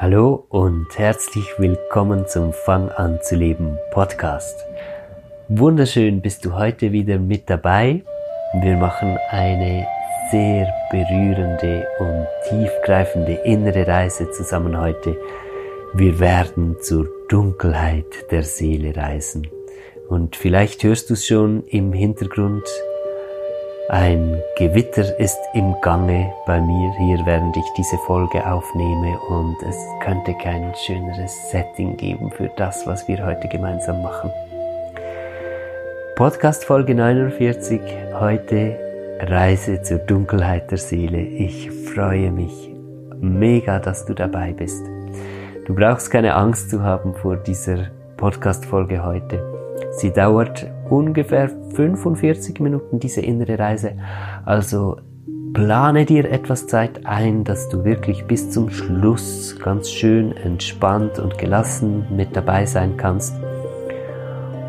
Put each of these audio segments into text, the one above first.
Hallo und herzlich willkommen zum Fang an zu leben Podcast. Wunderschön bist du heute wieder mit dabei. Wir machen eine sehr berührende und tiefgreifende innere Reise zusammen heute. Wir werden zur Dunkelheit der Seele reisen. Und vielleicht hörst du es schon im Hintergrund. Ein Gewitter ist im Gange bei mir hier, während ich diese Folge aufnehme und es könnte kein schöneres Setting geben für das, was wir heute gemeinsam machen. Podcast Folge 49, heute Reise zur Dunkelheit der Seele. Ich freue mich mega, dass du dabei bist. Du brauchst keine Angst zu haben vor dieser Podcast Folge heute. Sie dauert ungefähr 45 Minuten, diese innere Reise. Also plane dir etwas Zeit ein, dass du wirklich bis zum Schluss ganz schön entspannt und gelassen mit dabei sein kannst.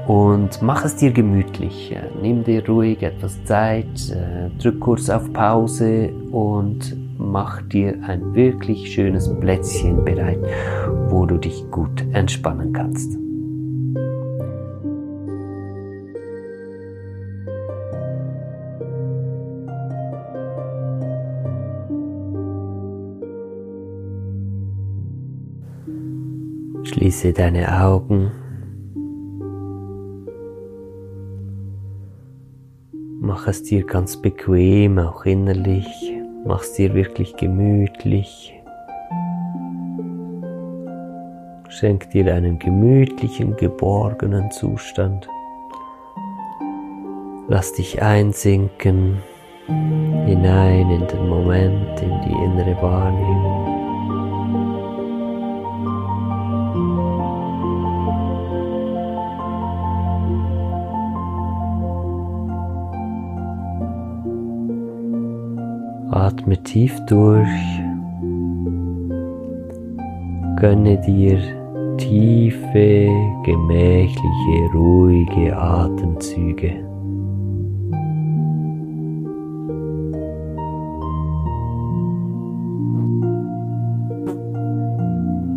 Und mach es dir gemütlich. Nimm dir ruhig etwas Zeit, äh, drück kurz auf Pause und mach dir ein wirklich schönes Plätzchen bereit, wo du dich gut entspannen kannst. Schließe deine Augen. Mach es dir ganz bequem, auch innerlich. Mach es dir wirklich gemütlich. Schenk dir einen gemütlichen, geborgenen Zustand. Lass dich einsinken hinein in den Moment, in die innere Wahrnehmung. Atme tief durch. Gönne dir tiefe, gemächliche, ruhige Atemzüge.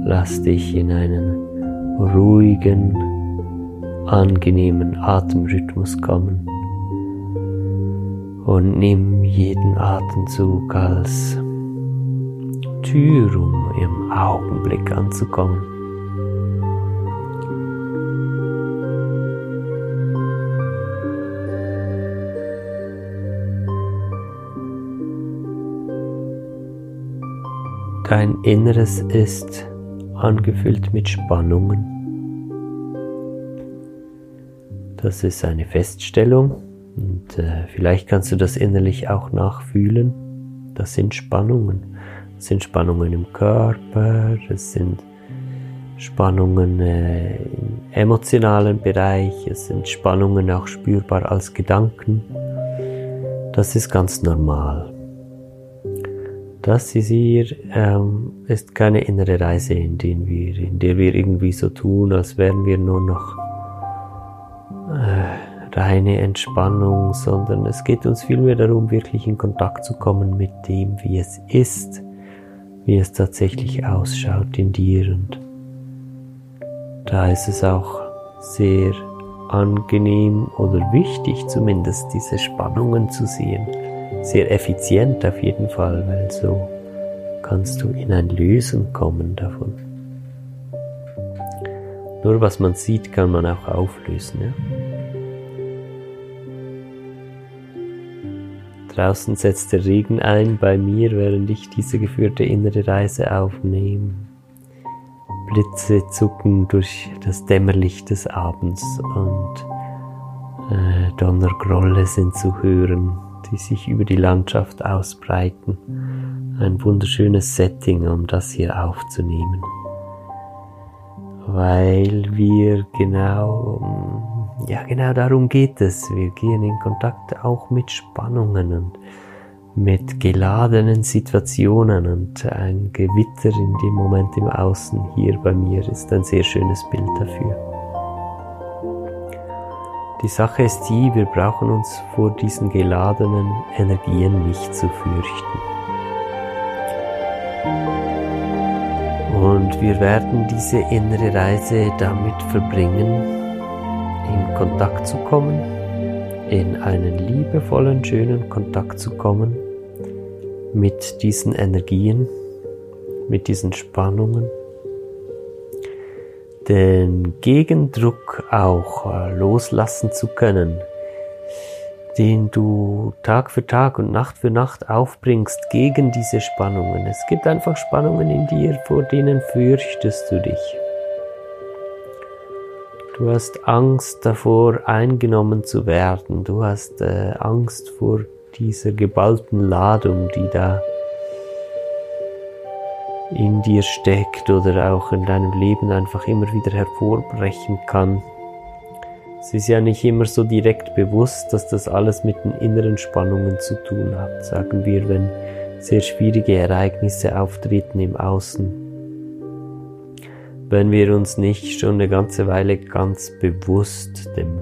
Lass dich in einen ruhigen, angenehmen Atemrhythmus kommen und nimm jeden Atemzug als Tür, um im Augenblick anzukommen. Dein Inneres ist angefüllt mit Spannungen. Das ist eine Feststellung, und äh, vielleicht kannst du das innerlich auch nachfühlen. Das sind Spannungen. Das sind Spannungen im Körper, das sind Spannungen äh, im emotionalen Bereich, es sind Spannungen auch spürbar als Gedanken. Das ist ganz normal. Das hier ähm, ist keine innere Reise, in, den wir, in der wir irgendwie so tun, als wären wir nur noch äh, reine Entspannung, sondern es geht uns vielmehr darum, wirklich in Kontakt zu kommen mit dem, wie es ist, wie es tatsächlich ausschaut in dir. Und da ist es auch sehr angenehm oder wichtig zumindest, diese Spannungen zu sehen. Sehr effizient auf jeden Fall, weil so kannst du in ein Lösen kommen davon. Nur was man sieht, kann man auch auflösen. Ja? Draußen setzt der Regen ein bei mir, während ich diese geführte innere Reise aufnehme. Blitze zucken durch das Dämmerlicht des Abends und äh, Donnergrolle sind zu hören, die sich über die Landschaft ausbreiten. Ein wunderschönes Setting, um das hier aufzunehmen. Weil wir genau, ja genau darum geht es. Wir gehen in Kontakt auch mit Spannungen und mit geladenen Situationen und ein Gewitter in dem Moment im Außen hier bei mir ist ein sehr schönes Bild dafür. Die Sache ist die, wir brauchen uns vor diesen geladenen Energien nicht zu fürchten. Und wir werden diese innere Reise damit verbringen, in Kontakt zu kommen, in einen liebevollen, schönen Kontakt zu kommen mit diesen Energien, mit diesen Spannungen, den Gegendruck auch äh, loslassen zu können, den du Tag für Tag und Nacht für Nacht aufbringst gegen diese Spannungen. Es gibt einfach Spannungen in dir, vor denen fürchtest du dich. Du hast Angst davor, eingenommen zu werden. Du hast äh, Angst vor dieser geballten Ladung, die da in dir steckt oder auch in deinem Leben einfach immer wieder hervorbrechen kann. Es ist ja nicht immer so direkt bewusst, dass das alles mit den inneren Spannungen zu tun hat, sagen wir, wenn sehr schwierige Ereignisse auftreten im Außen. Wenn wir uns nicht schon eine ganze Weile ganz bewusst dem,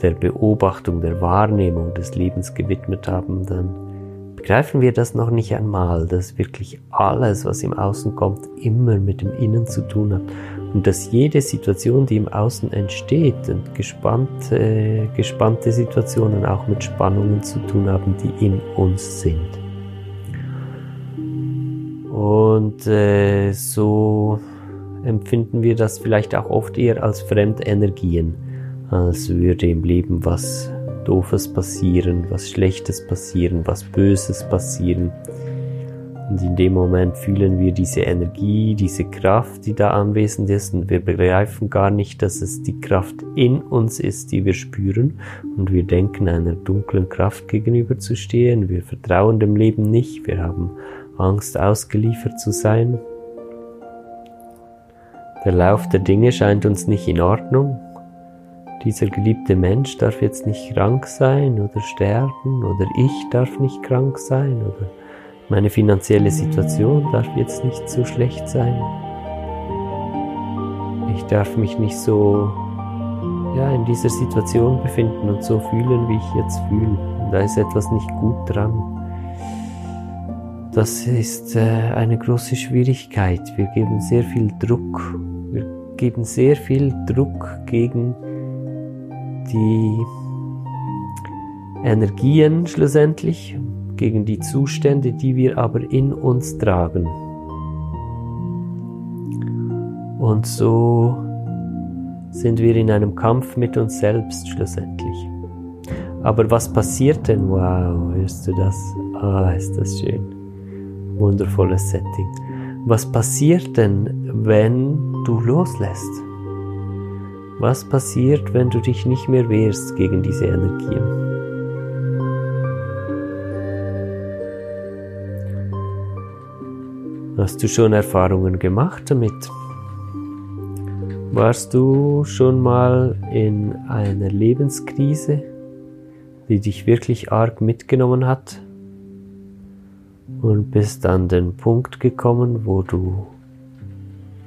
der Beobachtung, der Wahrnehmung des Lebens gewidmet haben, dann begreifen wir das noch nicht einmal, dass wirklich alles, was im Außen kommt, immer mit dem Innen zu tun hat und dass jede Situation, die im Außen entsteht und gespannte, gespannte Situationen auch mit Spannungen zu tun haben, die in uns sind. Und äh, so empfinden wir das vielleicht auch oft eher als Fremdenergien, als würde im Leben was Doofes passieren, was Schlechtes passieren, was Böses passieren. Und in dem Moment fühlen wir diese Energie, diese Kraft, die da anwesend ist und wir begreifen gar nicht, dass es die Kraft in uns ist, die wir spüren und wir denken einer dunklen Kraft gegenüber zu stehen. Wir vertrauen dem Leben nicht, wir haben Angst ausgeliefert zu sein. Der Lauf der Dinge scheint uns nicht in Ordnung dieser geliebte Mensch darf jetzt nicht krank sein oder sterben oder ich darf nicht krank sein oder meine finanzielle Situation darf jetzt nicht so schlecht sein. Ich darf mich nicht so ja, in dieser Situation befinden und so fühlen, wie ich jetzt fühle. Da ist etwas nicht gut dran. Das ist äh, eine große Schwierigkeit. Wir geben sehr viel Druck. Wir geben sehr viel Druck gegen die Energien schlussendlich, gegen die Zustände, die wir aber in uns tragen. Und so sind wir in einem Kampf mit uns selbst schlussendlich. Aber was passiert denn? Wow, hörst du das? Ah, ist das schön. Wundervolles Setting. Was passiert denn, wenn du loslässt? Was passiert, wenn du dich nicht mehr wehrst gegen diese Energien? Hast du schon Erfahrungen gemacht damit? Warst du schon mal in einer Lebenskrise, die dich wirklich arg mitgenommen hat? Und bist an den Punkt gekommen, wo du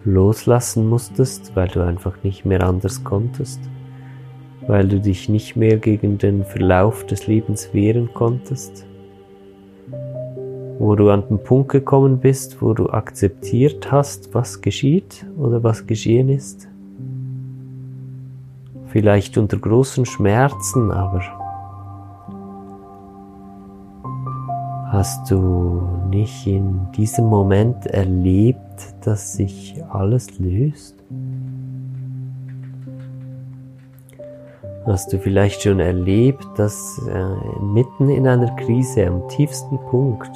loslassen musstest, weil du einfach nicht mehr anders konntest, weil du dich nicht mehr gegen den Verlauf des Lebens wehren konntest, wo du an den Punkt gekommen bist, wo du akzeptiert hast, was geschieht oder was geschehen ist. Vielleicht unter großen Schmerzen, aber Hast du nicht in diesem Moment erlebt, dass sich alles löst? Hast du vielleicht schon erlebt, dass äh, mitten in einer Krise am tiefsten Punkt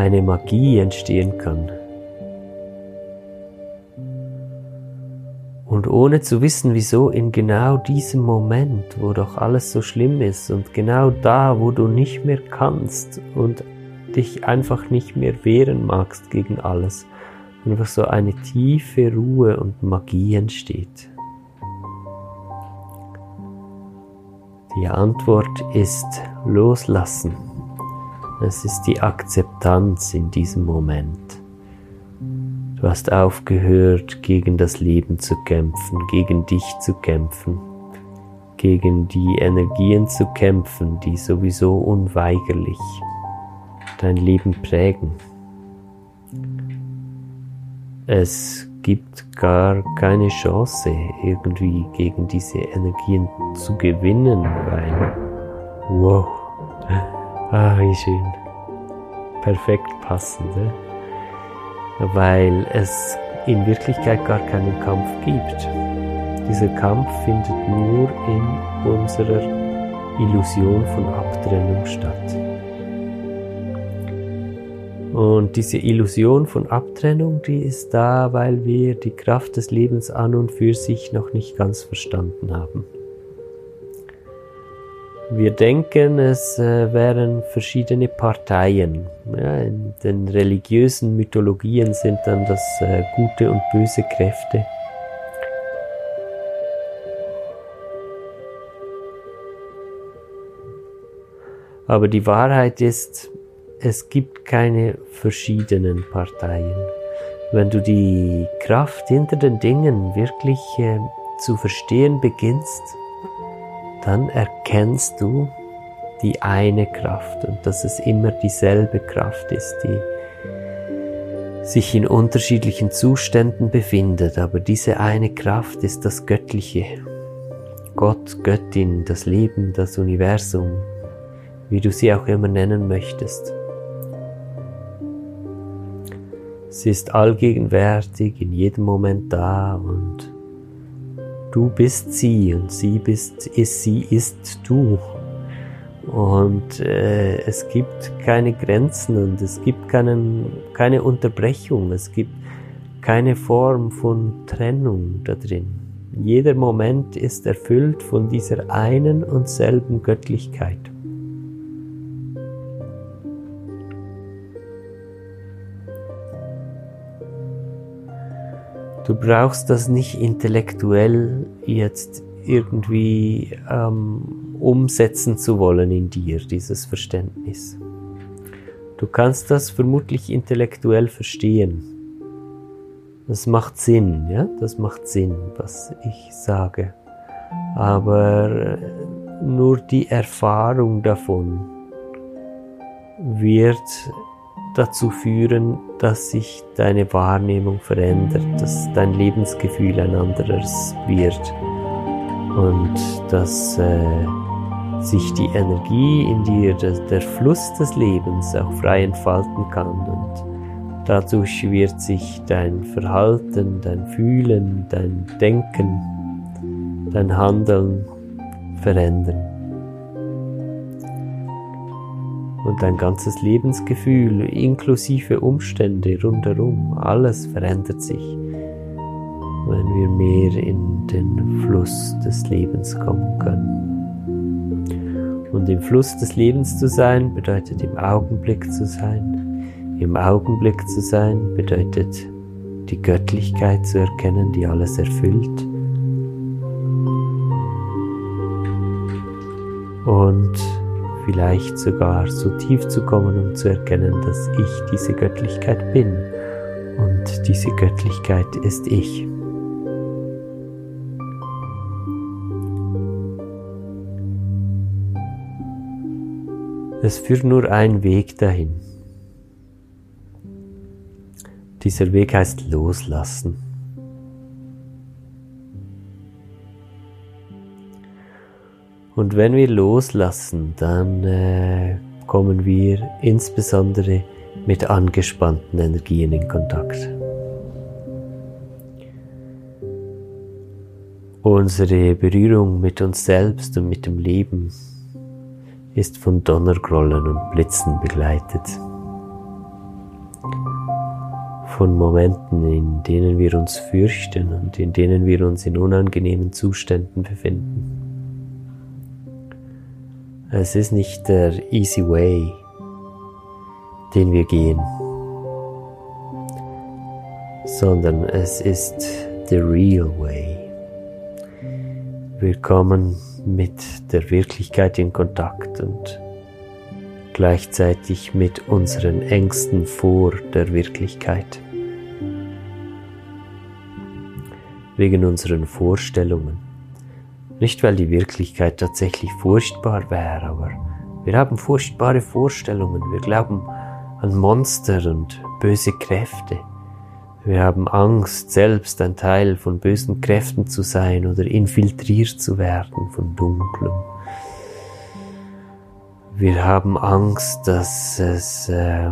eine Magie entstehen kann? Und ohne zu wissen, wieso in genau diesem Moment, wo doch alles so schlimm ist und genau da, wo du nicht mehr kannst und dich einfach nicht mehr wehren magst gegen alles, einfach so eine tiefe Ruhe und Magie entsteht. Die Antwort ist Loslassen. Es ist die Akzeptanz in diesem Moment. Du hast aufgehört, gegen das Leben zu kämpfen, gegen dich zu kämpfen, gegen die Energien zu kämpfen, die sowieso unweigerlich dein Leben prägen. Es gibt gar keine Chance, irgendwie gegen diese Energien zu gewinnen, weil, wow, ah, wie schön, perfekt passend. Eh? weil es in Wirklichkeit gar keinen Kampf gibt. Dieser Kampf findet nur in unserer Illusion von Abtrennung statt. Und diese Illusion von Abtrennung, die ist da, weil wir die Kraft des Lebens an und für sich noch nicht ganz verstanden haben. Wir denken, es äh, wären verschiedene Parteien. Ja, in den religiösen Mythologien sind dann das äh, gute und böse Kräfte. Aber die Wahrheit ist, es gibt keine verschiedenen Parteien. Wenn du die Kraft hinter den Dingen wirklich äh, zu verstehen beginnst, dann erkennst du die eine Kraft und dass es immer dieselbe Kraft ist, die sich in unterschiedlichen Zuständen befindet, aber diese eine Kraft ist das Göttliche. Gott, Göttin, das Leben, das Universum, wie du sie auch immer nennen möchtest. Sie ist allgegenwärtig, in jedem Moment da und Du bist sie und sie bist, ist, sie ist du. Und äh, es gibt keine Grenzen und es gibt keinen, keine Unterbrechung, es gibt keine Form von Trennung da drin. Jeder Moment ist erfüllt von dieser einen und selben Göttlichkeit. Du brauchst das nicht intellektuell jetzt irgendwie ähm, umsetzen zu wollen in dir, dieses Verständnis. Du kannst das vermutlich intellektuell verstehen. Das macht Sinn, ja, das macht Sinn, was ich sage. Aber nur die Erfahrung davon wird dazu führen, dass sich deine Wahrnehmung verändert, dass dein Lebensgefühl ein anderes wird und dass äh, sich die Energie in dir, der, Fluss des Lebens auch frei entfalten kann und dadurch wird sich dein Verhalten, dein Fühlen, dein Denken, dein Handeln verändern. Und dein ganzes Lebensgefühl inklusive Umstände rundherum, alles verändert sich, wenn wir mehr in den Fluss des Lebens kommen können. Und im Fluss des Lebens zu sein bedeutet im Augenblick zu sein. Im Augenblick zu sein bedeutet die Göttlichkeit zu erkennen, die alles erfüllt. Und vielleicht sogar so tief zu kommen, um zu erkennen, dass ich diese Göttlichkeit bin und diese Göttlichkeit ist ich. Es führt nur ein Weg dahin. Dieser Weg heißt Loslassen. Und wenn wir loslassen, dann äh, kommen wir insbesondere mit angespannten Energien in Kontakt. Unsere Berührung mit uns selbst und mit dem Leben ist von Donnergrollen und Blitzen begleitet. Von Momenten, in denen wir uns fürchten und in denen wir uns in unangenehmen Zuständen befinden. Es ist nicht der easy way, den wir gehen. sondern es ist the real way. Wir kommen mit der Wirklichkeit in Kontakt und gleichzeitig mit unseren Ängsten vor der Wirklichkeit. Wegen unseren Vorstellungen. Nicht weil die Wirklichkeit tatsächlich furchtbar wäre, aber wir haben furchtbare Vorstellungen. Wir glauben an Monster und böse Kräfte. Wir haben Angst, selbst ein Teil von bösen Kräften zu sein oder infiltriert zu werden von Dunklem. Wir haben Angst, dass es äh,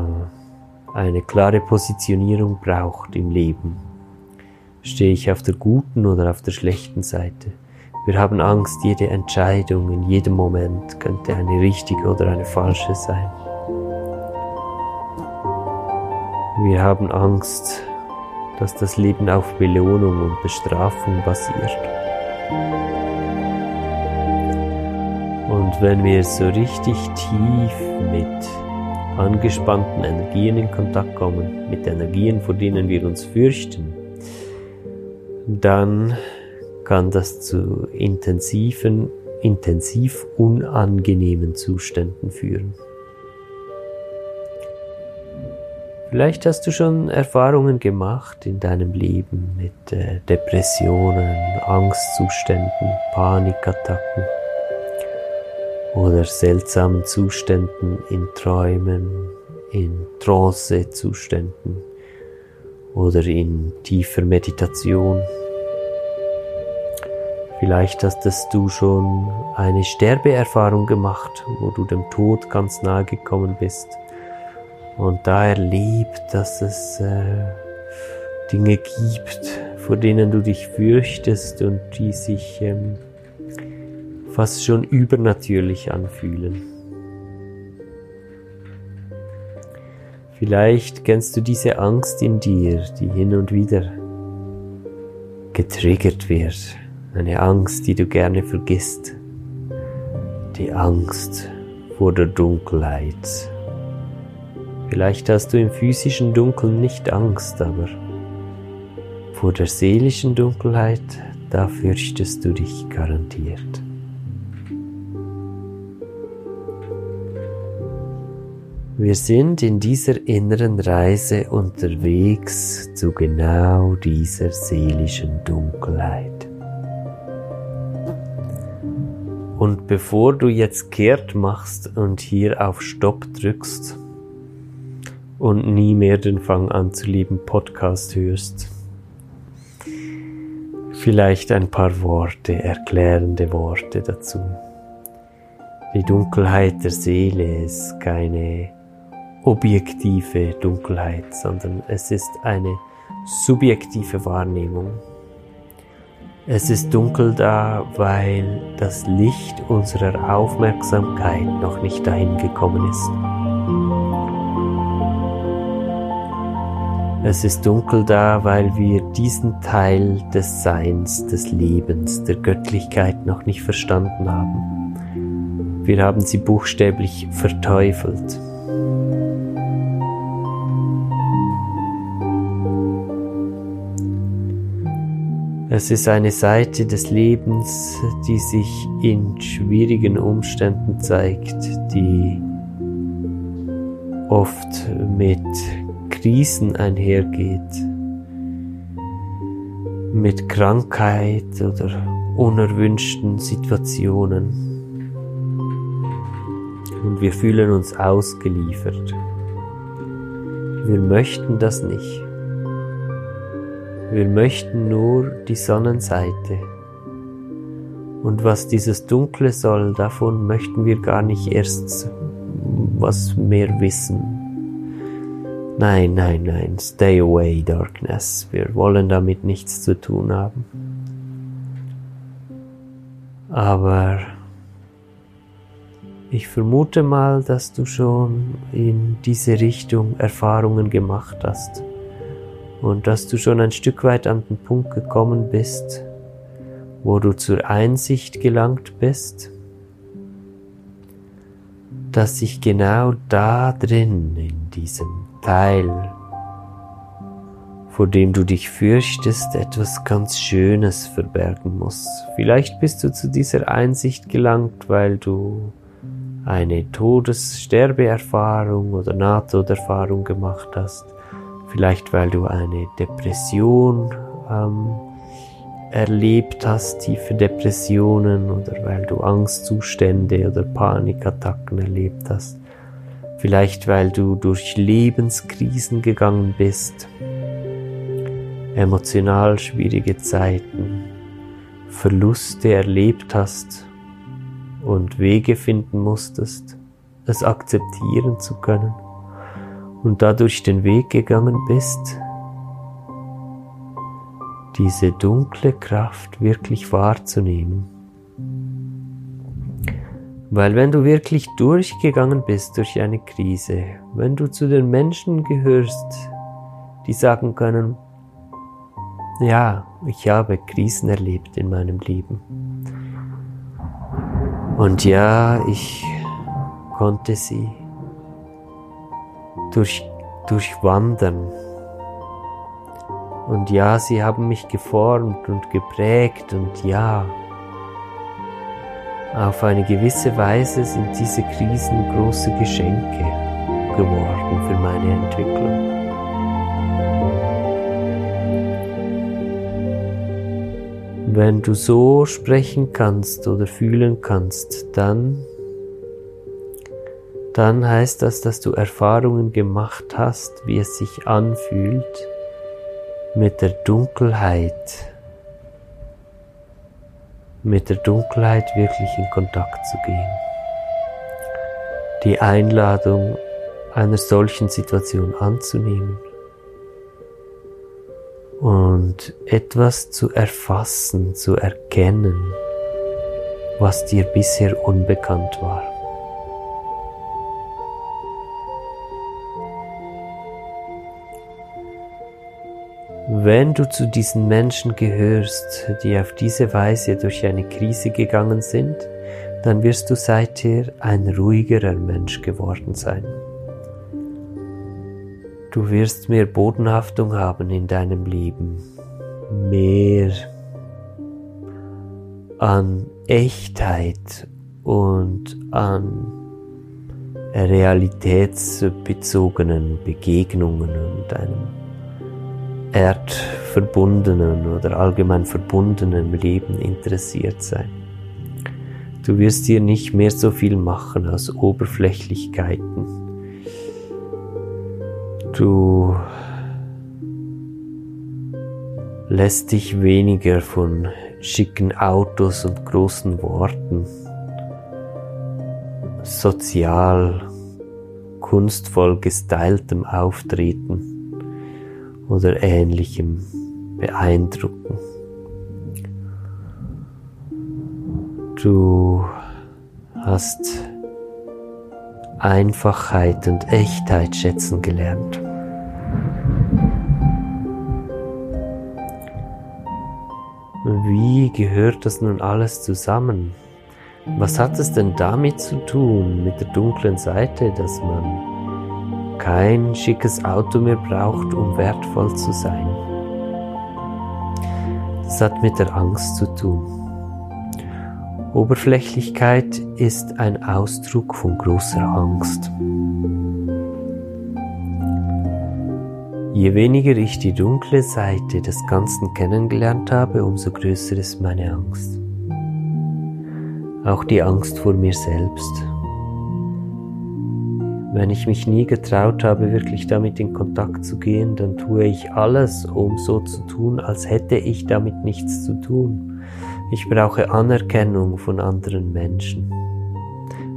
eine klare Positionierung braucht im Leben. Stehe ich auf der guten oder auf der schlechten Seite? Wir haben Angst, jede Entscheidung in jedem Moment könnte eine richtige oder eine falsche sein. Wir haben Angst, dass das Leben auf Belohnung und Bestrafung basiert. Und wenn wir so richtig tief mit angespannten Energien in Kontakt kommen, mit Energien, vor denen wir uns fürchten, dann kann das zu intensiven, intensiv unangenehmen Zuständen führen. Vielleicht hast du schon Erfahrungen gemacht in deinem Leben mit äh, Depressionen, Angstzuständen, Panikattacken oder seltsamen Zuständen in Träumen, in Trance-Zuständen oder in tiefer Meditation. Vielleicht hast du schon eine Sterbeerfahrung gemacht, wo du dem Tod ganz nahe gekommen bist und da erlebt, dass es äh, Dinge gibt, vor denen du dich fürchtest und die sich ähm, fast schon übernatürlich anfühlen. Vielleicht kennst du diese Angst in dir, die hin und wieder getriggert wird. Eine Angst, die du gerne vergisst. Die Angst vor der Dunkelheit. Vielleicht hast du im physischen Dunkeln nicht Angst, aber vor der seelischen Dunkelheit, da fürchtest du dich garantiert. Wir sind in dieser inneren Reise unterwegs zu genau dieser seelischen Dunkelheit. Und bevor du jetzt kehrt machst und hier auf Stopp drückst, und nie mehr den Fang an zu lieben Podcast hörst. Vielleicht ein paar Worte, erklärende Worte dazu. Die Dunkelheit der Seele ist keine objektive Dunkelheit, sondern es ist eine subjektive Wahrnehmung. Es ist dunkel da, weil das Licht unserer Aufmerksamkeit noch nicht dahin gekommen ist. Es ist dunkel da, weil wir diesen Teil des Seins, des Lebens, der Göttlichkeit noch nicht verstanden haben. Wir haben sie buchstäblich verteufelt. Es ist eine Seite des Lebens, die sich in schwierigen Umständen zeigt, die oft mit Krisen einhergeht, mit Krankheit oder unerwünschten Situationen. Und wir fühlen uns ausgeliefert. Wir möchten das nicht. Wir möchten nur die Sonnenseite. Und was dieses Dunkle soll, davon möchten wir gar nicht erst was mehr wissen. Nein, nein, nein, stay away, Darkness. Wir wollen damit nichts zu tun haben. Aber ich vermute mal, dass du schon in diese Richtung Erfahrungen gemacht hast und dass du schon ein Stück weit an den Punkt gekommen bist, wo du zur Einsicht gelangt bist, dass sich genau da drin in diesem Teil vor dem du dich fürchtest, etwas ganz Schönes verbergen muss. Vielleicht bist du zu dieser Einsicht gelangt, weil du eine Todessterbeerfahrung oder Nahtoderfahrung gemacht hast. Vielleicht weil du eine Depression ähm, erlebt hast, tiefe Depressionen oder weil du Angstzustände oder Panikattacken erlebt hast. Vielleicht weil du durch Lebenskrisen gegangen bist, emotional schwierige Zeiten, Verluste erlebt hast und Wege finden musstest, es akzeptieren zu können und dadurch den Weg gegangen bist, diese dunkle Kraft wirklich wahrzunehmen. Weil wenn du wirklich durchgegangen bist durch eine Krise, wenn du zu den Menschen gehörst, die sagen können, ja, ich habe Krisen erlebt in meinem Leben. Und ja, ich konnte sie durch, durchwandern. Und ja, sie haben mich geformt und geprägt und ja, auf eine gewisse Weise sind diese Krisen große Geschenke geworden für meine Entwicklung. Wenn du so sprechen kannst oder fühlen kannst, dann, dann heißt das, dass du Erfahrungen gemacht hast, wie es sich anfühlt, mit der Dunkelheit, mit der Dunkelheit wirklich in Kontakt zu gehen. Die Einladung einer solchen Situation anzunehmen und etwas zu erfassen, zu erkennen, was dir bisher unbekannt war. Wenn du zu diesen Menschen gehörst, die auf diese Weise durch eine Krise gegangen sind, dann wirst du seither ein ruhigerer Mensch geworden sein. Du wirst mehr Bodenhaftung haben in deinem Leben, mehr an Echtheit und an realitätsbezogenen Begegnungen und einem erdverbundenen oder allgemein verbundenen Leben interessiert sein. Du wirst dir nicht mehr so viel machen aus Oberflächlichkeiten. Du lässt dich weniger von schicken Autos und großen Worten sozial, kunstvoll gestyltem Auftreten oder ähnlichem beeindrucken. Du hast Einfachheit und Echtheit schätzen gelernt. Wie gehört das nun alles zusammen? Was hat es denn damit zu tun, mit der dunklen Seite, dass man kein schickes Auto mehr braucht, um wertvoll zu sein. Das hat mit der Angst zu tun. Oberflächlichkeit ist ein Ausdruck von großer Angst. Je weniger ich die dunkle Seite des Ganzen kennengelernt habe, umso größer ist meine Angst. Auch die Angst vor mir selbst. Wenn ich mich nie getraut habe, wirklich damit in Kontakt zu gehen, dann tue ich alles, um so zu tun, als hätte ich damit nichts zu tun. Ich brauche Anerkennung von anderen Menschen.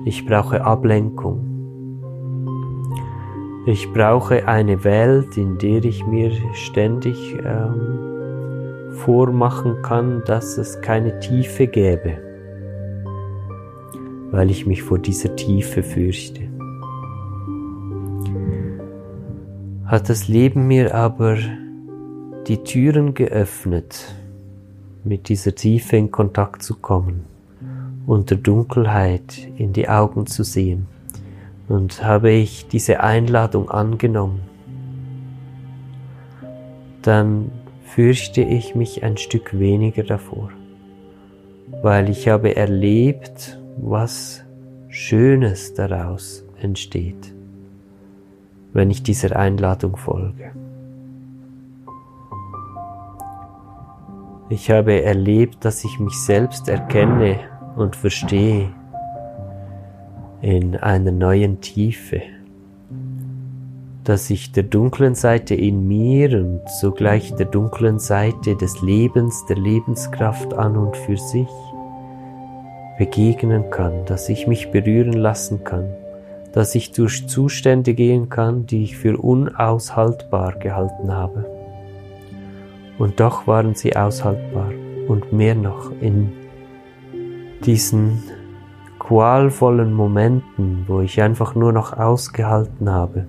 Ich brauche Ablenkung. Ich brauche eine Welt, in der ich mir ständig ähm, vormachen kann, dass es keine Tiefe gäbe, weil ich mich vor dieser Tiefe fürchte. Hat das Leben mir aber die Türen geöffnet, mit dieser Tiefe in Kontakt zu kommen und der Dunkelheit in die Augen zu sehen. Und habe ich diese Einladung angenommen, dann fürchte ich mich ein Stück weniger davor, weil ich habe erlebt, was Schönes daraus entsteht, wenn ich dieser Einladung folge. Ich habe erlebt, dass ich mich selbst erkenne und verstehe in einer neuen Tiefe, dass ich der dunklen Seite in mir und sogleich der dunklen Seite des Lebens, der Lebenskraft an und für sich begegnen kann, dass ich mich berühren lassen kann, dass ich durch Zustände gehen kann, die ich für unaushaltbar gehalten habe. Und doch waren sie aushaltbar und mehr noch in diesen qualvollen Momenten, wo ich einfach nur noch ausgehalten habe.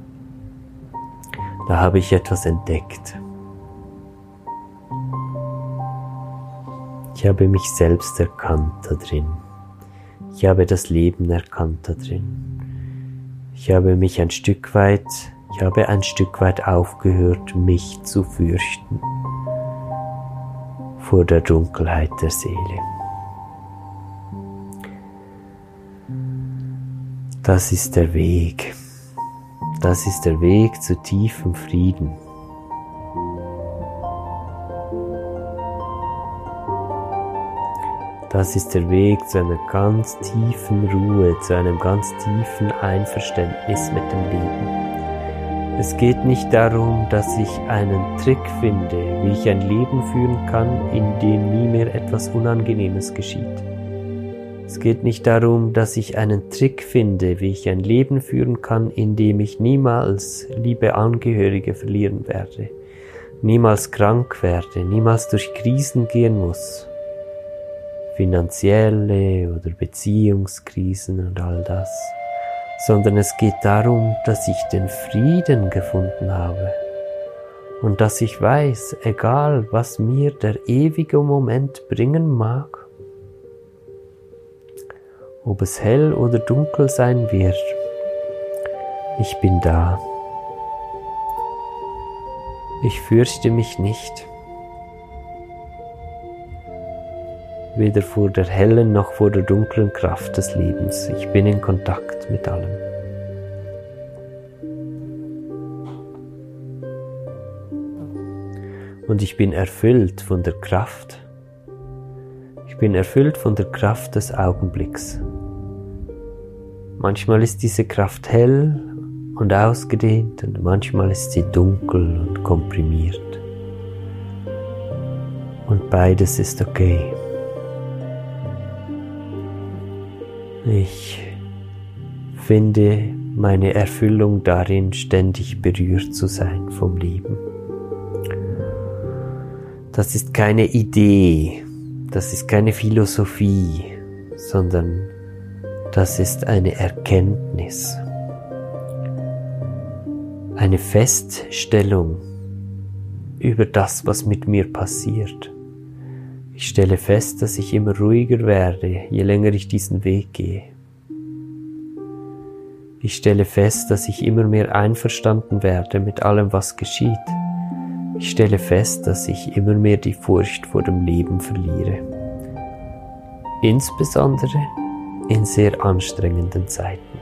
Da habe ich etwas entdeckt. Ich habe mich selbst erkannt da drin. Ich habe das Leben erkannt da drin. Ich habe mich ein Stück weit, ich habe ein Stück weit aufgehört, mich zu fürchten vor der Dunkelheit der Seele. Das ist der Weg. Das ist der Weg zu tiefem Frieden. Das ist der Weg zu einer ganz tiefen Ruhe, zu einem ganz tiefen Einverständnis mit dem Leben. Es geht nicht darum, dass ich einen Trick finde, wie ich ein Leben führen kann, in dem nie mehr etwas Unangenehmes geschieht. Es geht nicht darum, dass ich einen Trick finde, wie ich ein Leben führen kann, in dem ich niemals liebe Angehörige verlieren werde, niemals krank werde, niemals durch Krisen gehen muss, finanzielle oder Beziehungskrisen und all das, sondern es geht darum, dass ich den Frieden gefunden habe und dass ich weiß, egal was mir der ewige Moment bringen mag, ob es hell oder dunkel sein wird, ich bin da. Ich fürchte mich nicht. Weder vor der hellen noch vor der dunklen Kraft des Lebens. Ich bin in Kontakt mit allem. Und ich bin erfüllt von der Kraft. Ich bin erfüllt von der Kraft des Augenblicks. Manchmal ist diese Kraft hell und ausgedehnt und manchmal ist sie dunkel und komprimiert. Und beides ist okay. Ich finde meine Erfüllung darin, ständig berührt zu sein vom Leben. Das ist keine Idee, das ist keine Philosophie, sondern das ist eine Erkenntnis, eine Feststellung über das, was mit mir passiert. Ich stelle fest, dass ich immer ruhiger werde, je länger ich diesen Weg gehe. Ich stelle fest, dass ich immer mehr einverstanden werde mit allem, was geschieht. Ich stelle fest, dass ich immer mehr die Furcht vor dem Leben verliere. Insbesondere in sehr anstrengenden Zeiten.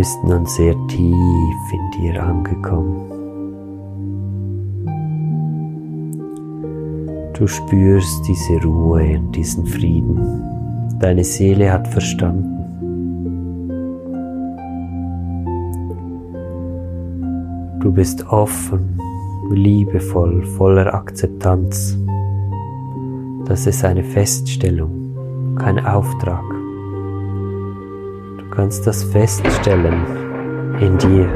Bist nun sehr tief in dir angekommen. Du spürst diese Ruhe und diesen Frieden. Deine Seele hat verstanden. Du bist offen, liebevoll, voller Akzeptanz. Das ist eine Feststellung, kein Auftrag kannst das feststellen in dir.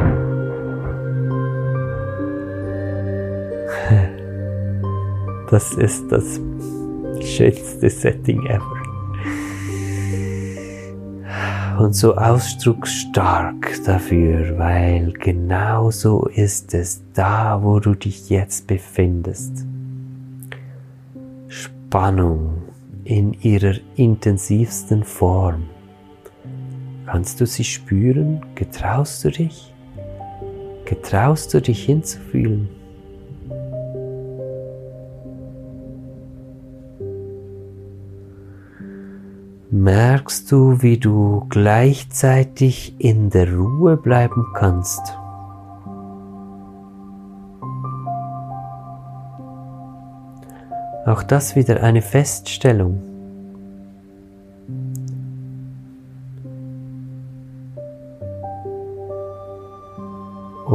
Das ist das schönste Setting ever. und so ausdrucksstark dafür, weil genau so ist es da, wo du dich jetzt befindest. Spannung in ihrer intensivsten Form. Kannst du sie spüren? Getraust du dich? Getraust du dich hinzufühlen? merkst du, wie du gleichzeitig in der Ruhe bleiben kannst. Auch das wieder eine Feststellung.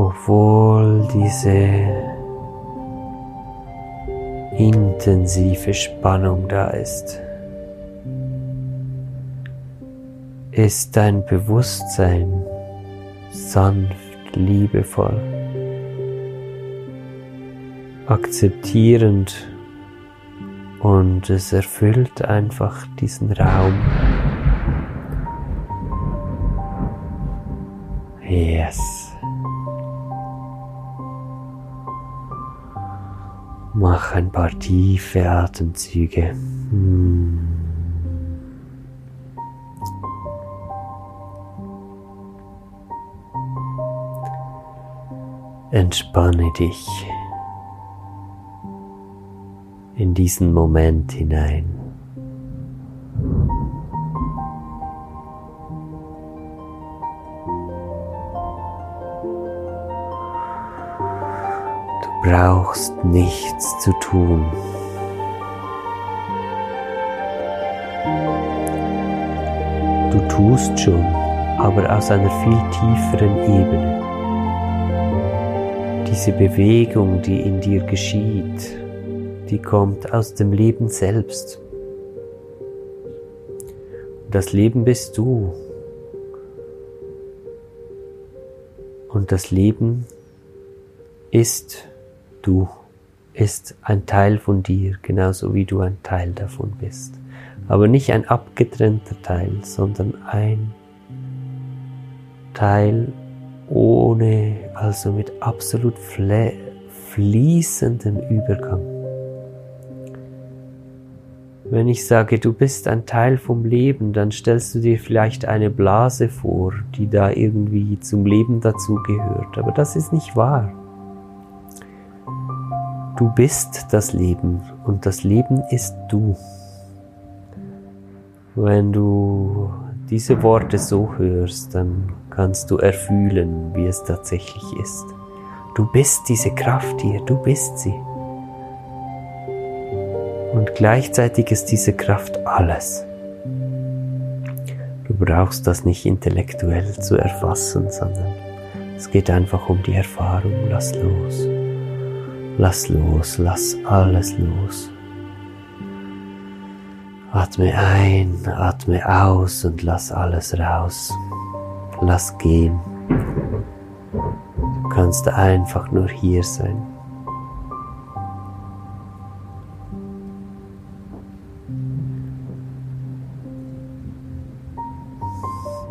Obwohl diese intensive Spannung da ist. ist dein Bewusstsein sanft, liebevoll, akzeptierend und es erfüllt einfach diesen Raum. Yes. Mach ein paar tiefe Atemzüge. Hm. Entspanne dich in diesen Moment hinein. Brauchst nichts zu tun. Du tust schon, aber aus einer viel tieferen Ebene diese Bewegung, die in dir geschieht, die kommt aus dem Leben selbst. Das Leben bist du. Und das Leben ist du, ist ein Teil von dir, genauso wie du ein Teil davon bist. Aber nicht ein abgetrennter Teil, sondern ein Teil ohne, also mit absolut fließendem Übergang. Wenn ich sage, du bist ein Teil vom Leben, dann stellst du dir vielleicht eine Blase vor, die da irgendwie zum Leben dazugehört. Aber das ist nicht wahr. Du bist das Leben und das Leben ist du. Wenn du diese Worte so hörst, dann kannst du erfühlen, wie es tatsächlich ist. Du bist diese Kraft hier, du bist sie. Und gleichzeitig ist diese Kraft alles. Du brauchst das nicht intellektuell zu erfassen, sondern es geht einfach um die Erfahrung. Lass los. Lass los, lass alles los. Atme ein, atme aus und lass alles raus. Lass gehen. Du kannst einfach nur hier sein.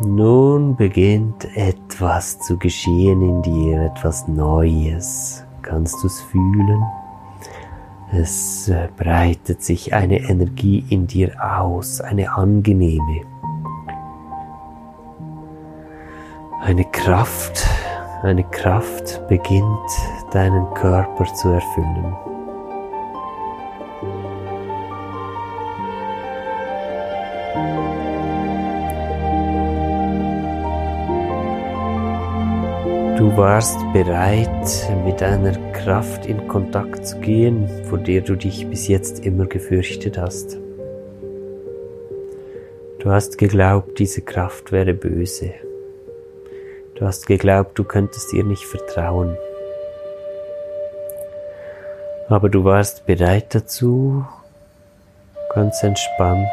Nun beginnt etwas zu geschehen in dir, etwas Neues. Kannst du es fühlen? Es äh, breitet sich eine Energie in dir aus, eine angenehme, eine Kraft, eine Kraft beginnt deinen Körper zu erfüllen. Du warst bereit, mit einer Kraft in Kontakt zu gehen, vor der du dich bis jetzt immer gefürchtet hast. Du hast geglaubt, diese Kraft wäre böse. Du hast geglaubt, du könntest ihr nicht vertrauen. Aber du warst bereit dazu, ganz entspannt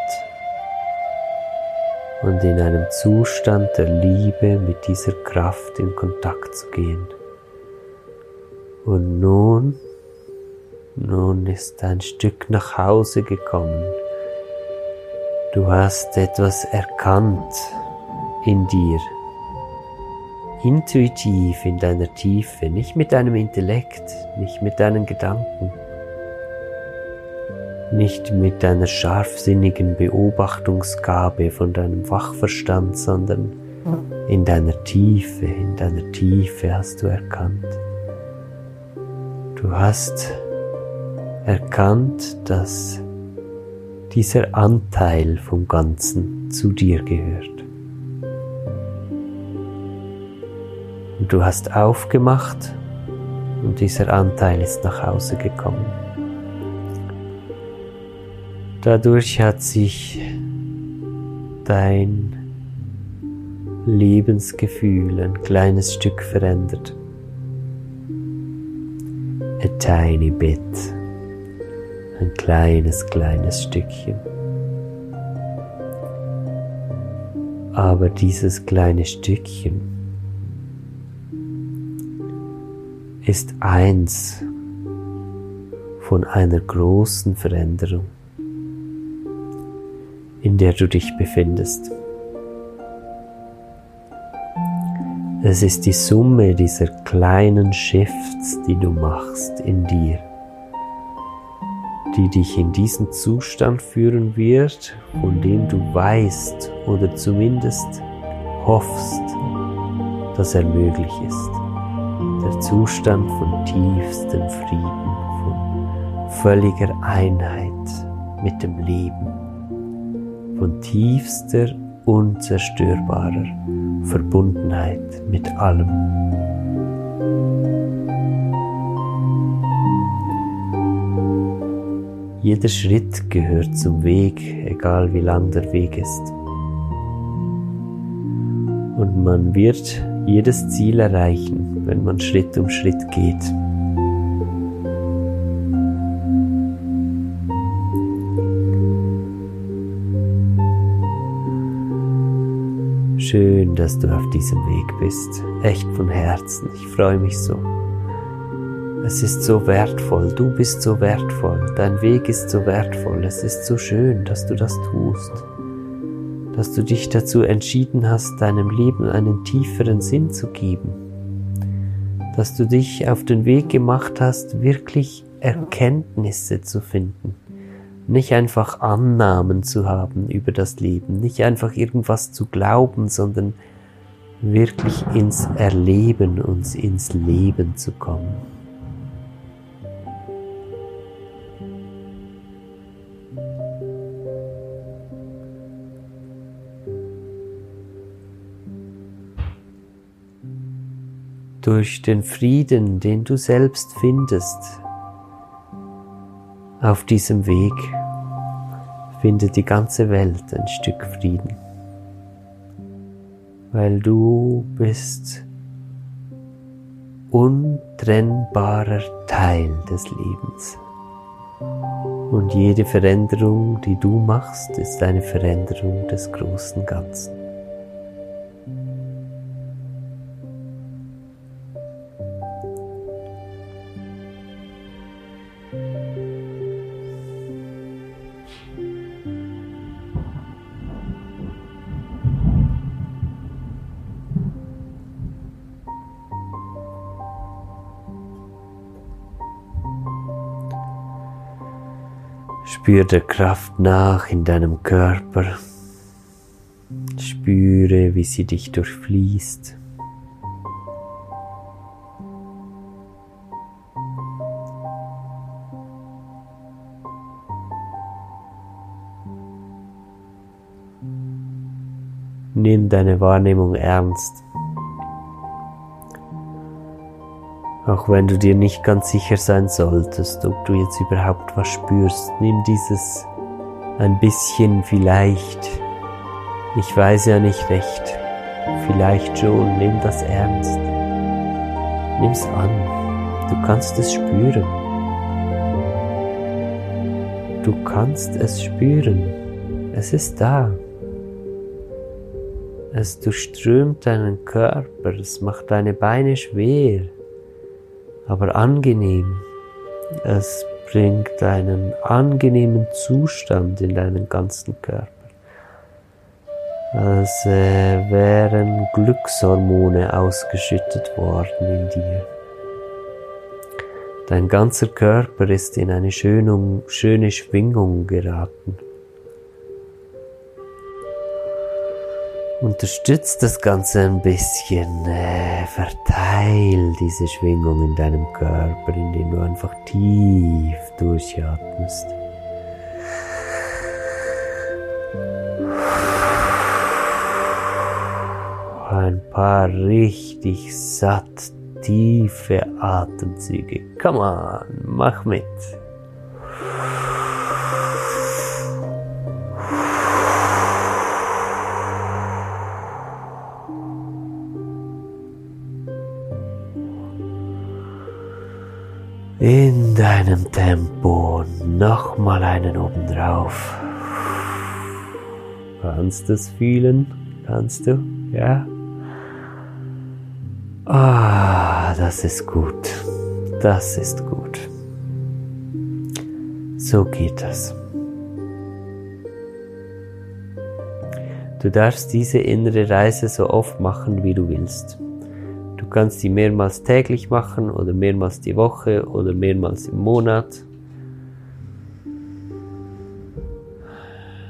und in einem Zustand der Liebe mit dieser Kraft in Kontakt zu gehen. Und nun, nun ist ein Stück nach Hause gekommen. Du hast etwas erkannt in dir, intuitiv in deiner Tiefe, nicht mit deinem Intellekt, nicht mit deinen Gedanken, nicht mit deiner scharfsinnigen Beobachtungsgabe von deinem Fachverstand, sondern in deiner Tiefe, in deiner Tiefe hast du erkannt. Du hast erkannt, dass dieser Anteil vom Ganzen zu dir gehört. Und du hast aufgemacht und dieser Anteil ist nach Hause gekommen. Dadurch hat sich dein Lebensgefühl ein kleines Stück verändert. A tiny bit. Ein kleines, kleines Stückchen. Aber dieses kleine Stückchen ist eins von einer großen Veränderung in der du dich befindest. Es ist die Summe dieser kleinen Shifts, die du machst in dir, die dich in diesen Zustand führen wird, von dem du weißt oder zumindest hoffst, dass er möglich ist. Der Zustand von tiefstem Frieden, von völliger Einheit mit dem Leben von tiefster, unzerstörbarer Verbundenheit mit allem. Jeder Schritt gehört zum Weg, egal wie lang der Weg ist. Und man wird jedes Ziel erreichen, wenn man Schritt um Schritt geht. Schön, dass du auf diesem Weg bist. Echt von Herzen. Ich freue mich so. Es ist so wertvoll. Du bist so wertvoll. Dein Weg ist so wertvoll. Es ist so schön, dass du das tust. Dass du dich dazu entschieden hast, deinem Leben einen tieferen Sinn zu geben. Dass du dich auf den Weg gemacht hast, wirklich Erkenntnisse zu finden nicht einfach Annahmen zu haben über das Leben, nicht einfach irgendwas zu glauben, sondern wirklich ins Erleben und ins Leben zu kommen. Durch den Frieden, den du selbst findest, auf diesem Weg findet die ganze Welt ein Stück Frieden, weil du bist untrennbarer Teil des Lebens. Und jede Veränderung, die du machst, ist eine Veränderung des großen Ganzen. Spür der Kraft nach in deinem Körper. Spüre, wie sie dich durchfließt. Nimm deine Wahrnehmung ernst. Auch wenn du dir nicht ganz sicher sein solltest, ob du jetzt überhaupt was spürst, nimm dieses ein bisschen vielleicht. Ich weiß ja nicht recht. Vielleicht schon, nimm das ernst. Nimm's an. Du kannst es spüren. Du kannst es spüren. Es ist da. Es durchströmt deinen Körper, es macht deine Beine schwer aber angenehm. Es bringt einen angenehmen Zustand in deinen ganzen Körper. als äh, wären Glückshormone ausgeschüttet worden in dir. Dein ganzer Körper ist in eine schöne, schöne Schwingung geraten. Unterstützt das Ganze ein bisschen, äh, verteil diese Schwingung in deinem Körper, indem du einfach tief durchatmest. Ein paar richtig satt tiefe Atemzüge. Come on, mach mit. In deinem Tempo nochmal einen obendrauf. Kannst du es fühlen? Kannst du? Ja? Ah, das ist gut. Das ist gut. So geht das. Du darfst diese innere Reise so oft machen, wie du willst. Du kannst sie mehrmals täglich machen oder mehrmals die Woche oder mehrmals im Monat.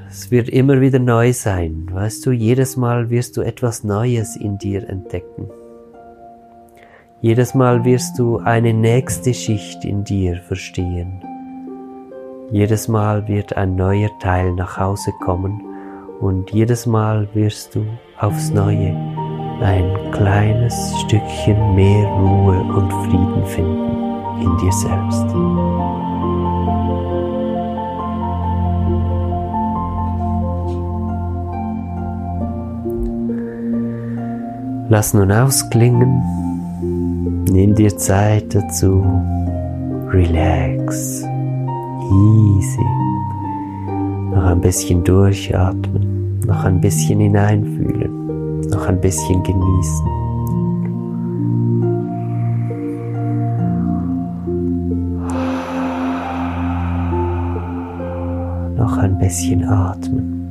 Es wird immer wieder neu sein. Weißt du, jedes Mal wirst du etwas Neues in dir entdecken. Jedes Mal wirst du eine nächste Schicht in dir verstehen. Jedes Mal wird ein neuer Teil nach Hause kommen und jedes Mal wirst du aufs Neue ein kleines Stückchen mehr Ruhe und Frieden finden in dir selbst. Lass nun ausklingen Nimm dir Zeit dazu. Relax. Easy. Noch ein bisschen durchatmen. Noch ein bisschen hineinfühlen. Noch ein bisschen genießen. Noch ein bisschen atmen.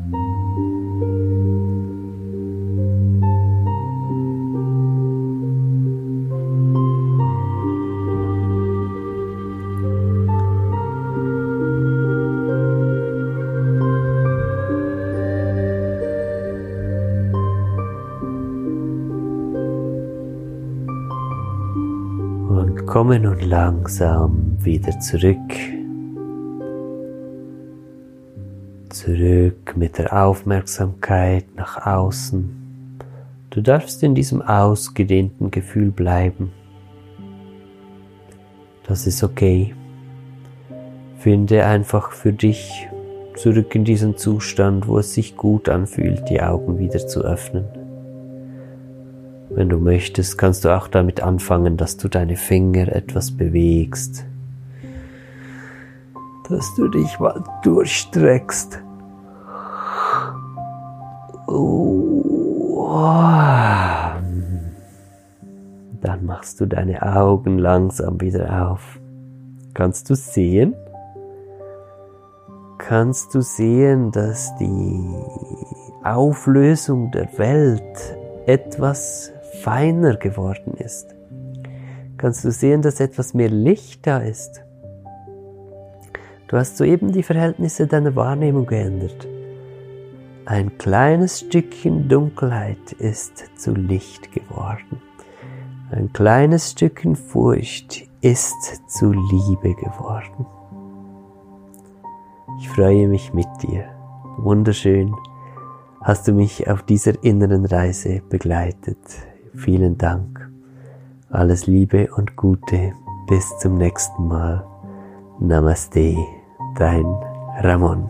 Langsam wieder zurück. Zurück mit der Aufmerksamkeit nach außen. Du darfst in diesem ausgedehnten Gefühl bleiben. Das ist okay. Finde einfach für dich zurück in diesen Zustand, wo es sich gut anfühlt, die Augen wieder zu öffnen. Wenn du möchtest, kannst du auch damit anfangen, dass du deine Finger etwas bewegst. Dass du dich mal durchstreckst. Oh. Dann machst du deine Augen langsam wieder auf. Kannst du sehen? Kannst du sehen, dass die Auflösung der Welt etwas feiner geworden ist. Kannst du sehen, dass etwas mehr Licht da ist? Du hast soeben die Verhältnisse deiner Wahrnehmung geändert. Ein kleines Stückchen Dunkelheit ist zu Licht geworden. Ein kleines Stückchen Furcht ist zu Liebe geworden. Ich freue mich mit dir. Wunderschön hast du mich auf dieser inneren Reise begleitet. Vielen Dank. Alles Liebe und Gute. Bis zum nächsten Mal. Namaste. Dein Ramon.